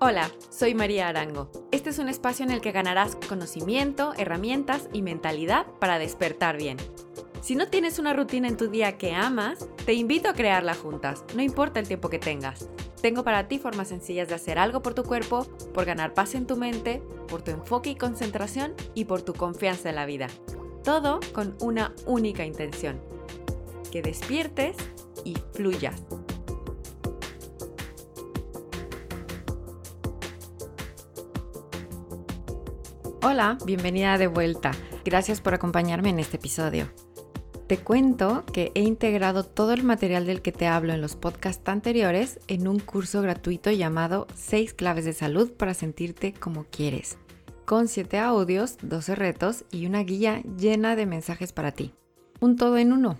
Hola, soy María Arango. Este es un espacio en el que ganarás conocimiento, herramientas y mentalidad para despertar bien. Si no tienes una rutina en tu día que amas, te invito a crearla juntas, no importa el tiempo que tengas. Tengo para ti formas sencillas de hacer algo por tu cuerpo, por ganar paz en tu mente, por tu enfoque y concentración y por tu confianza en la vida. Todo con una única intención, que despiertes y fluyas. Hola, bienvenida de vuelta. Gracias por acompañarme en este episodio. Te cuento que he integrado todo el material del que te hablo en los podcasts anteriores en un curso gratuito llamado 6 claves de salud para sentirte como quieres, con 7 audios, 12 retos y una guía llena de mensajes para ti. Un todo en uno.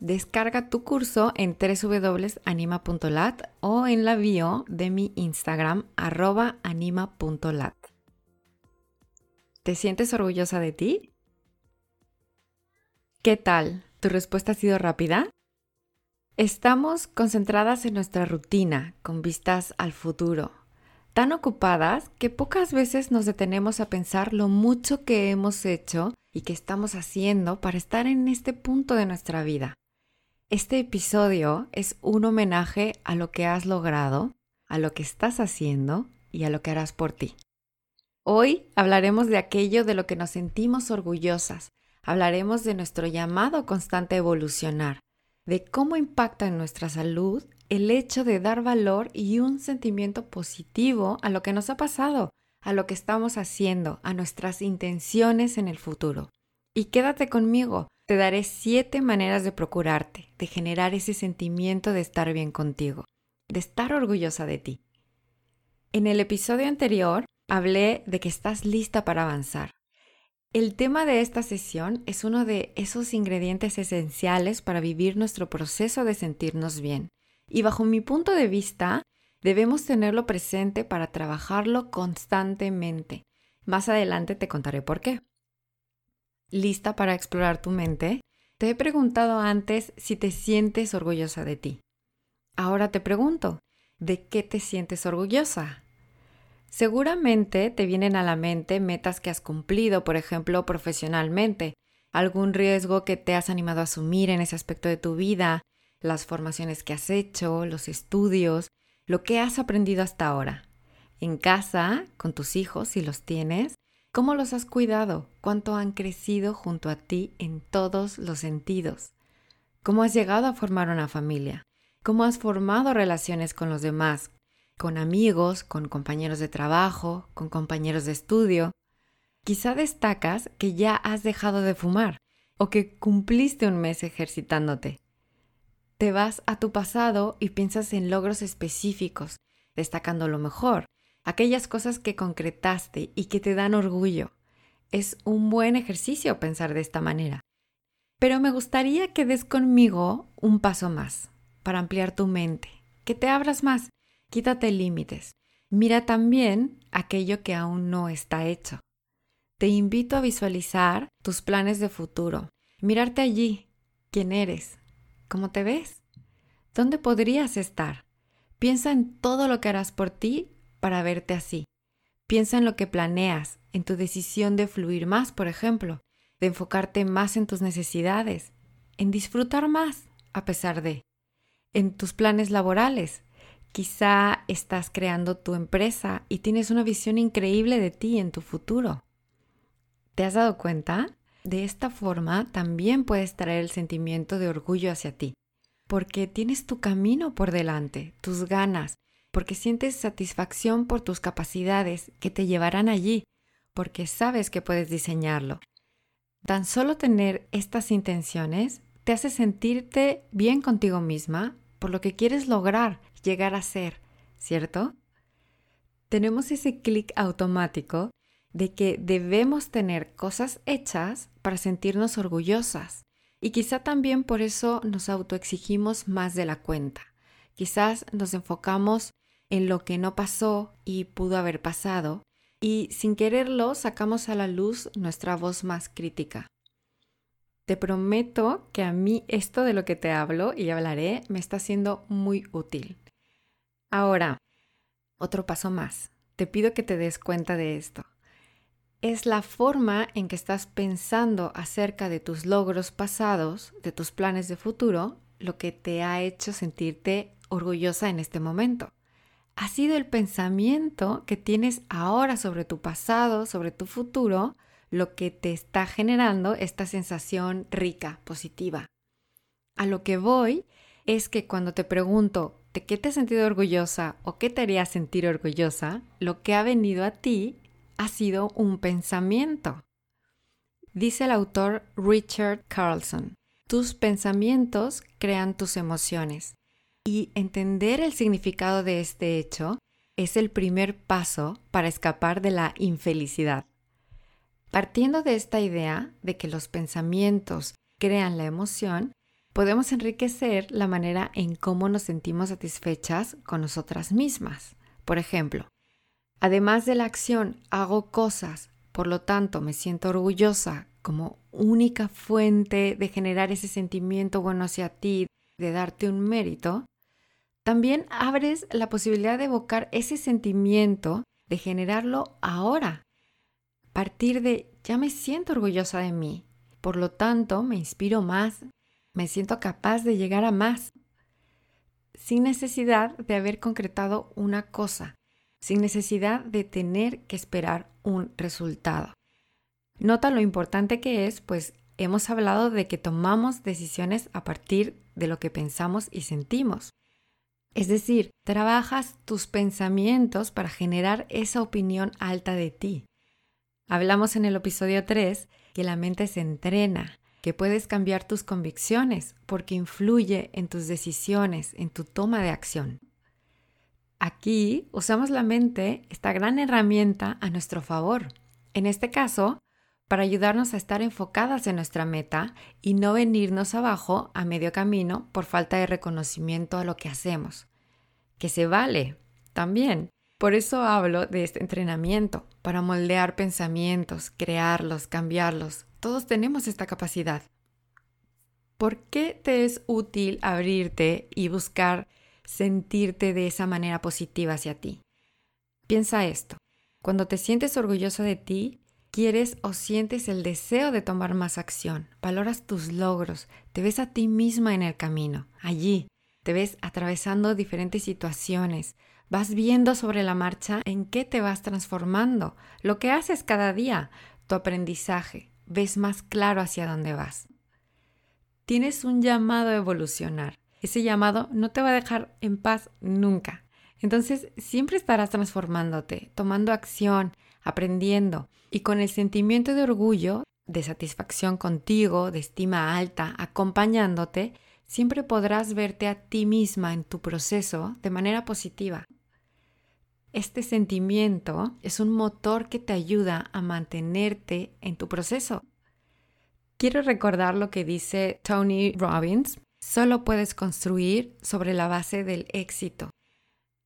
Descarga tu curso en www.anima.lat o en la bio de mi Instagram arroba anima.lat. ¿Te sientes orgullosa de ti? ¿Qué tal? ¿Tu respuesta ha sido rápida? Estamos concentradas en nuestra rutina, con vistas al futuro, tan ocupadas que pocas veces nos detenemos a pensar lo mucho que hemos hecho y que estamos haciendo para estar en este punto de nuestra vida. Este episodio es un homenaje a lo que has logrado, a lo que estás haciendo y a lo que harás por ti. Hoy hablaremos de aquello de lo que nos sentimos orgullosas. Hablaremos de nuestro llamado constante a evolucionar, de cómo impacta en nuestra salud el hecho de dar valor y un sentimiento positivo a lo que nos ha pasado, a lo que estamos haciendo, a nuestras intenciones en el futuro. Y quédate conmigo, te daré siete maneras de procurarte, de generar ese sentimiento de estar bien contigo, de estar orgullosa de ti. En el episodio anterior hablé de que estás lista para avanzar. El tema de esta sesión es uno de esos ingredientes esenciales para vivir nuestro proceso de sentirnos bien. Y bajo mi punto de vista, debemos tenerlo presente para trabajarlo constantemente. Más adelante te contaré por qué. ¿Lista para explorar tu mente? Te he preguntado antes si te sientes orgullosa de ti. Ahora te pregunto, ¿de qué te sientes orgullosa? Seguramente te vienen a la mente metas que has cumplido, por ejemplo, profesionalmente, algún riesgo que te has animado a asumir en ese aspecto de tu vida, las formaciones que has hecho, los estudios, lo que has aprendido hasta ahora. En casa, con tus hijos, si los tienes, ¿cómo los has cuidado? ¿Cuánto han crecido junto a ti en todos los sentidos? ¿Cómo has llegado a formar una familia? ¿Cómo has formado relaciones con los demás? Con amigos, con compañeros de trabajo, con compañeros de estudio. Quizá destacas que ya has dejado de fumar o que cumpliste un mes ejercitándote. Te vas a tu pasado y piensas en logros específicos, destacando lo mejor, aquellas cosas que concretaste y que te dan orgullo. Es un buen ejercicio pensar de esta manera. Pero me gustaría que des conmigo un paso más para ampliar tu mente, que te abras más Quítate límites. Mira también aquello que aún no está hecho. Te invito a visualizar tus planes de futuro, mirarte allí, quién eres, cómo te ves, dónde podrías estar. Piensa en todo lo que harás por ti para verte así. Piensa en lo que planeas, en tu decisión de fluir más, por ejemplo, de enfocarte más en tus necesidades, en disfrutar más a pesar de, en tus planes laborales, Quizá estás creando tu empresa y tienes una visión increíble de ti en tu futuro. ¿Te has dado cuenta? De esta forma también puedes traer el sentimiento de orgullo hacia ti, porque tienes tu camino por delante, tus ganas, porque sientes satisfacción por tus capacidades que te llevarán allí, porque sabes que puedes diseñarlo. Tan solo tener estas intenciones te hace sentirte bien contigo misma por lo que quieres lograr llegar a ser, ¿cierto? Tenemos ese clic automático de que debemos tener cosas hechas para sentirnos orgullosas. Y quizá también por eso nos autoexigimos más de la cuenta. Quizás nos enfocamos en lo que no pasó y pudo haber pasado, y sin quererlo sacamos a la luz nuestra voz más crítica. Te prometo que a mí esto de lo que te hablo y hablaré me está siendo muy útil. Ahora, Otro paso más. Te pido que te des cuenta de esto. Es la forma en que estás pensando acerca de tus logros pasados, de tus planes de futuro, lo que te ha hecho sentirte orgullosa en este momento. Ha sido el pensamiento que tienes ahora sobre tu pasado, sobre tu futuro, lo que te está generando esta sensación rica, positiva. A lo que voy es que cuando te pregunto de qué te has sentido orgullosa o qué te haría sentir orgullosa, lo que ha venido a ti ha sido un pensamiento. Dice el autor Richard Carlson, tus pensamientos crean tus emociones y entender el significado de este hecho es el primer paso para escapar de la infelicidad. Partiendo de esta idea de que los pensamientos crean la emoción, podemos enriquecer la manera en cómo nos sentimos satisfechas con nosotras mismas. Por ejemplo, además de la acción hago cosas, por lo tanto me siento orgullosa como única fuente de generar ese sentimiento bueno hacia ti, de darte un mérito, también abres la posibilidad de evocar ese sentimiento, de generarlo ahora, partir de ya me siento orgullosa de mí, por lo tanto me inspiro más, me siento capaz de llegar a más, sin necesidad de haber concretado una cosa, sin necesidad de tener que esperar un resultado. Nota lo importante que es, pues hemos hablado de que tomamos decisiones a partir de lo que pensamos y sentimos. Es decir, trabajas tus pensamientos para generar esa opinión alta de ti. Hablamos en el episodio 3 que la mente se entrena, que puedes cambiar tus convicciones porque influye en tus decisiones, en tu toma de acción. Aquí usamos la mente, esta gran herramienta, a nuestro favor. En este caso, para ayudarnos a estar enfocadas en nuestra meta y no venirnos abajo a medio camino por falta de reconocimiento a lo que hacemos. Que se vale también. Por eso hablo de este entrenamiento, para moldear pensamientos, crearlos, cambiarlos. Todos tenemos esta capacidad. ¿Por qué te es útil abrirte y buscar sentirte de esa manera positiva hacia ti? Piensa esto. Cuando te sientes orgulloso de ti, quieres o sientes el deseo de tomar más acción, valoras tus logros, te ves a ti misma en el camino, allí, te ves atravesando diferentes situaciones, Vas viendo sobre la marcha en qué te vas transformando, lo que haces cada día, tu aprendizaje, ves más claro hacia dónde vas. Tienes un llamado a evolucionar. Ese llamado no te va a dejar en paz nunca. Entonces siempre estarás transformándote, tomando acción, aprendiendo y con el sentimiento de orgullo, de satisfacción contigo, de estima alta, acompañándote, siempre podrás verte a ti misma en tu proceso de manera positiva. Este sentimiento es un motor que te ayuda a mantenerte en tu proceso. Quiero recordar lo que dice Tony Robbins, solo puedes construir sobre la base del éxito.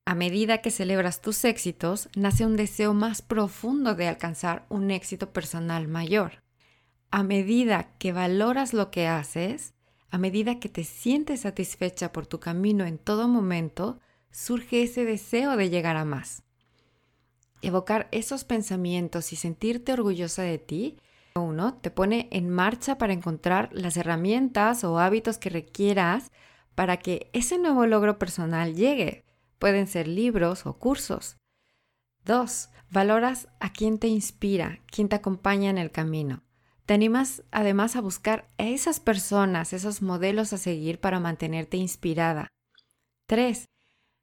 A medida que celebras tus éxitos, nace un deseo más profundo de alcanzar un éxito personal mayor. A medida que valoras lo que haces, a medida que te sientes satisfecha por tu camino en todo momento, surge ese deseo de llegar a más. Evocar esos pensamientos y sentirte orgullosa de ti, uno, te pone en marcha para encontrar las herramientas o hábitos que requieras para que ese nuevo logro personal llegue. Pueden ser libros o cursos. Dos, valoras a quien te inspira, quien te acompaña en el camino. Te animas además a buscar a esas personas, esos modelos a seguir para mantenerte inspirada. 3.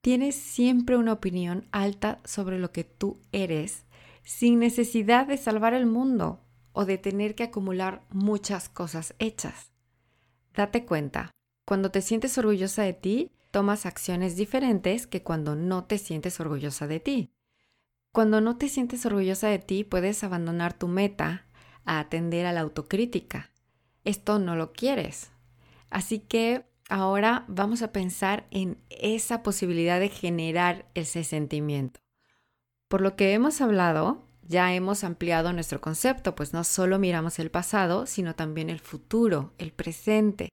Tienes siempre una opinión alta sobre lo que tú eres, sin necesidad de salvar el mundo o de tener que acumular muchas cosas hechas. Date cuenta, cuando te sientes orgullosa de ti, tomas acciones diferentes que cuando no te sientes orgullosa de ti. Cuando no te sientes orgullosa de ti, puedes abandonar tu meta, a atender a la autocrítica. Esto no lo quieres. Así que ahora vamos a pensar en esa posibilidad de generar ese sentimiento. Por lo que hemos hablado, ya hemos ampliado nuestro concepto, pues no solo miramos el pasado, sino también el futuro, el presente.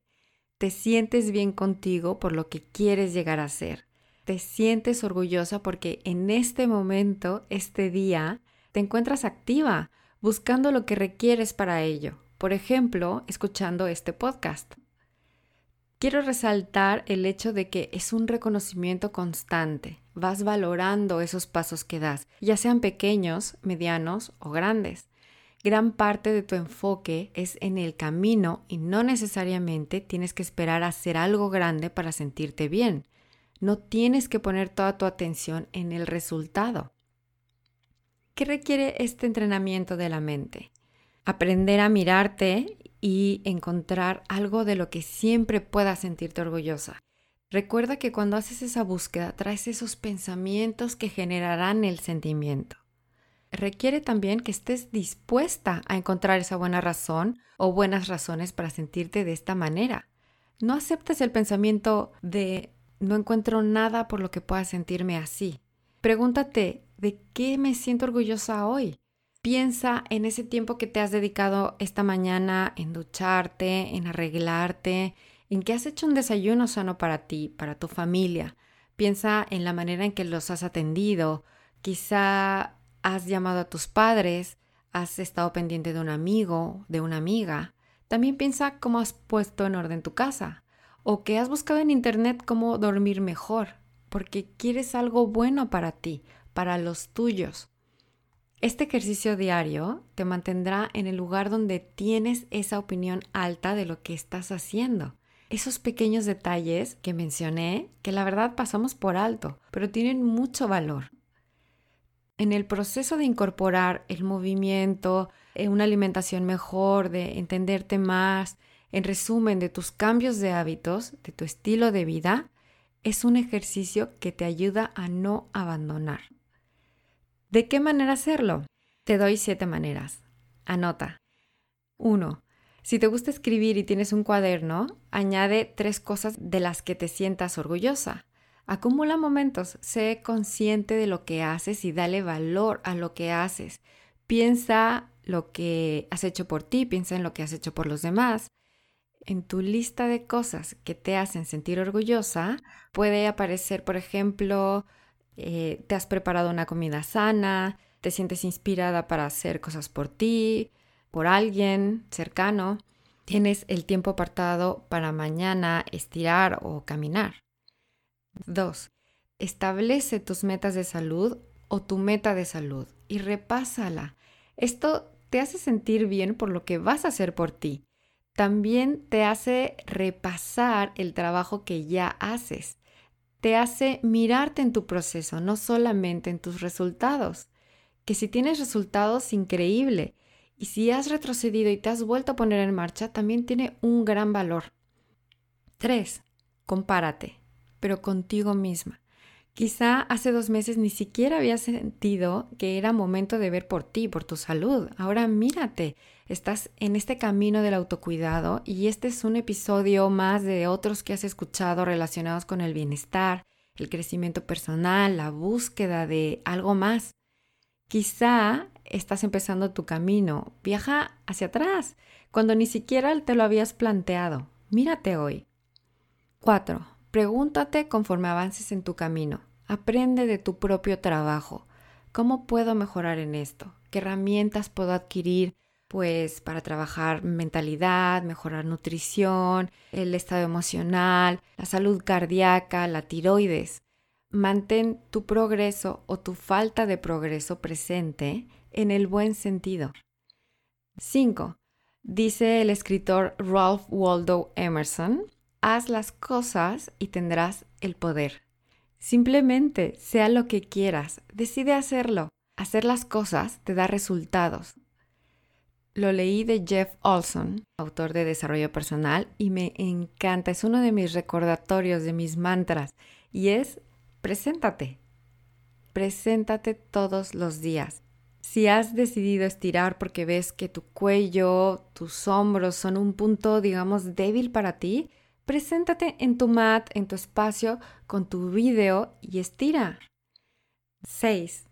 Te sientes bien contigo por lo que quieres llegar a ser. te sientes orgullosa porque en este momento, este día, te encuentras activa, buscando lo que requieres para ello. Por ejemplo, escuchando este podcast. Quiero resaltar el hecho de que es un reconocimiento constante. Vas valorando esos pasos que das, ya sean pequeños, medianos o grandes. Gran parte de tu enfoque es en el camino y no necesariamente tienes que esperar a hacer algo grande para sentirte bien. No tienes que poner toda tu atención en el resultado. ¿Qué requiere este entrenamiento de la mente? Aprender a mirarte y encontrar algo de lo que siempre puedas sentirte orgullosa. Recuerda que cuando haces esa búsqueda traes esos pensamientos que generarán el sentimiento requiere también que estés dispuesta a encontrar esa buena razón o buenas razones para sentirte de esta manera. No aceptes el pensamiento de no encuentro nada por lo que pueda sentirme así. Pregúntate, ¿de qué me siento orgullosa hoy? Piensa en ese tiempo que te has dedicado esta mañana en ducharte, en arreglarte, en que has hecho un desayuno sano para ti, para tu familia. Piensa en la manera en que los has atendido. Quizá has llamado a tus padres, has estado pendiente de un amigo, de una amiga. También piensa cómo has puesto en orden tu casa o que has buscado en internet cómo dormir mejor, porque quieres algo bueno para ti, para los tuyos. Este ejercicio diario te mantendrá en el lugar donde tienes esa opinión alta de lo que estás haciendo. Esos pequeños detalles que mencioné, que la verdad pasamos por alto, pero tienen mucho valor en el proceso de incorporar el movimiento, eh, una alimentación mejor, de entenderte más, en resumen, de tus cambios de hábitos, de tu estilo de vida, es un ejercicio que te ayuda a no abandonar. ¿De qué manera hacerlo? Te doy siete maneras. Anota. 1. Si te gusta escribir y tienes un cuaderno, añade tres cosas de las que te sientas orgullosa. Acumula momentos, sé consciente de lo que haces y dale valor a lo que haces. Piensa lo que has hecho por ti, piensa en lo que has hecho por los demás. En tu lista de cosas que te hacen sentir orgullosa puede aparecer, por ejemplo, eh, te has preparado una comida sana, te sientes inspirada para hacer cosas por ti, por alguien cercano, tienes el tiempo apartado para mañana estirar o caminar. 2. Establece tus metas de salud o tu meta de salud y repásala. Esto te hace sentir bien por lo que vas a hacer por ti. También te hace repasar el trabajo que ya haces. Te hace mirarte en tu proceso, no solamente en tus resultados. Que si tienes resultados, increíble. Y si has retrocedido y te has vuelto a poner en marcha, también tiene un gran valor. 3. Compárate pero contigo misma. Quizá hace dos meses ni siquiera habías sentido que era momento de ver por ti, por tu salud. Ahora mírate, estás en este camino del autocuidado y este es un episodio más de otros que has escuchado relacionados con el bienestar, el crecimiento personal, la búsqueda de algo más. Quizá estás empezando tu camino, viaja hacia atrás, cuando ni siquiera te lo habías planteado. Mírate hoy. 4. Pregúntate conforme avances en tu camino. Aprende de tu propio trabajo. ¿Cómo puedo mejorar en esto? ¿Qué herramientas puedo adquirir? Pues para trabajar mentalidad, mejorar nutrición, el estado emocional, la salud cardíaca, la tiroides. Mantén tu progreso o tu falta de progreso presente en el buen sentido. 5. Dice el escritor Ralph Waldo Emerson, haz las cosas y tendrás el poder. Simplemente sea lo que quieras, decide hacerlo. Hacer las cosas te da resultados. Lo leí de Jeff Olson, autor de Desarrollo Personal, y me encanta. Es uno de mis recordatorios, de mis mantras, y es preséntate. Preséntate todos los días. Si has decidido estirar porque ves que tu cuello, tus hombros son un punto, digamos, débil para ti, Preséntate en tu mat, en tu espacio, con tu video y estira. 6.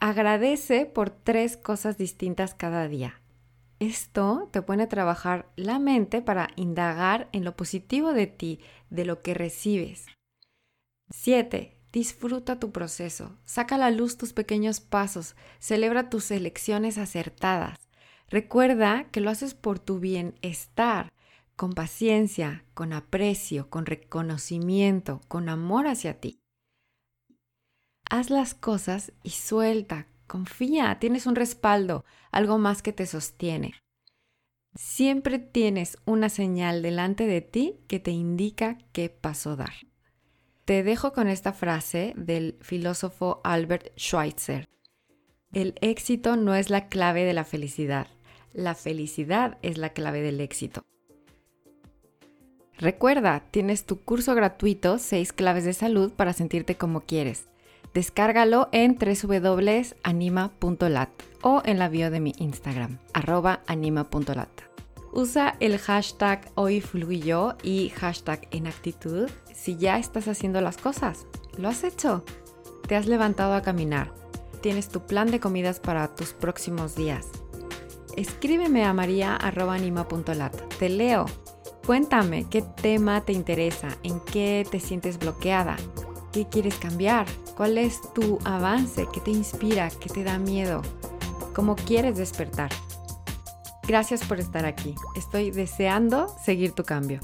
Agradece por tres cosas distintas cada día. Esto te pone a trabajar la mente para indagar en lo positivo de ti, de lo que recibes. 7. Disfruta tu proceso, saca a la luz tus pequeños pasos, celebra tus elecciones acertadas. Recuerda que lo haces por tu bienestar, con paciencia, con aprecio, con reconocimiento, con amor hacia ti. Haz las cosas y suelta, confía, tienes un respaldo, algo más que te sostiene. Siempre tienes una señal delante de ti que te indica qué paso dar. Te dejo con esta frase del filósofo Albert Schweitzer. El éxito no es la clave de la felicidad, la felicidad es la clave del éxito. Recuerda, tienes tu curso gratuito 6 claves de salud para sentirte como quieres. Descárgalo en www.anima.lat o en la bio de mi Instagram, arroba anima.lat. Usa el hashtag hoyfluyo y hashtag en actitud si ya estás haciendo las cosas. ¿Lo has hecho? Te has levantado a caminar. Tienes tu plan de comidas para tus próximos días. Escríbeme a maria.anima.lat. Te leo. Cuéntame qué tema te interesa, en qué te sientes bloqueada, qué quieres cambiar, cuál es tu avance, qué te inspira, qué te da miedo, cómo quieres despertar. Gracias por estar aquí. Estoy deseando seguir tu cambio.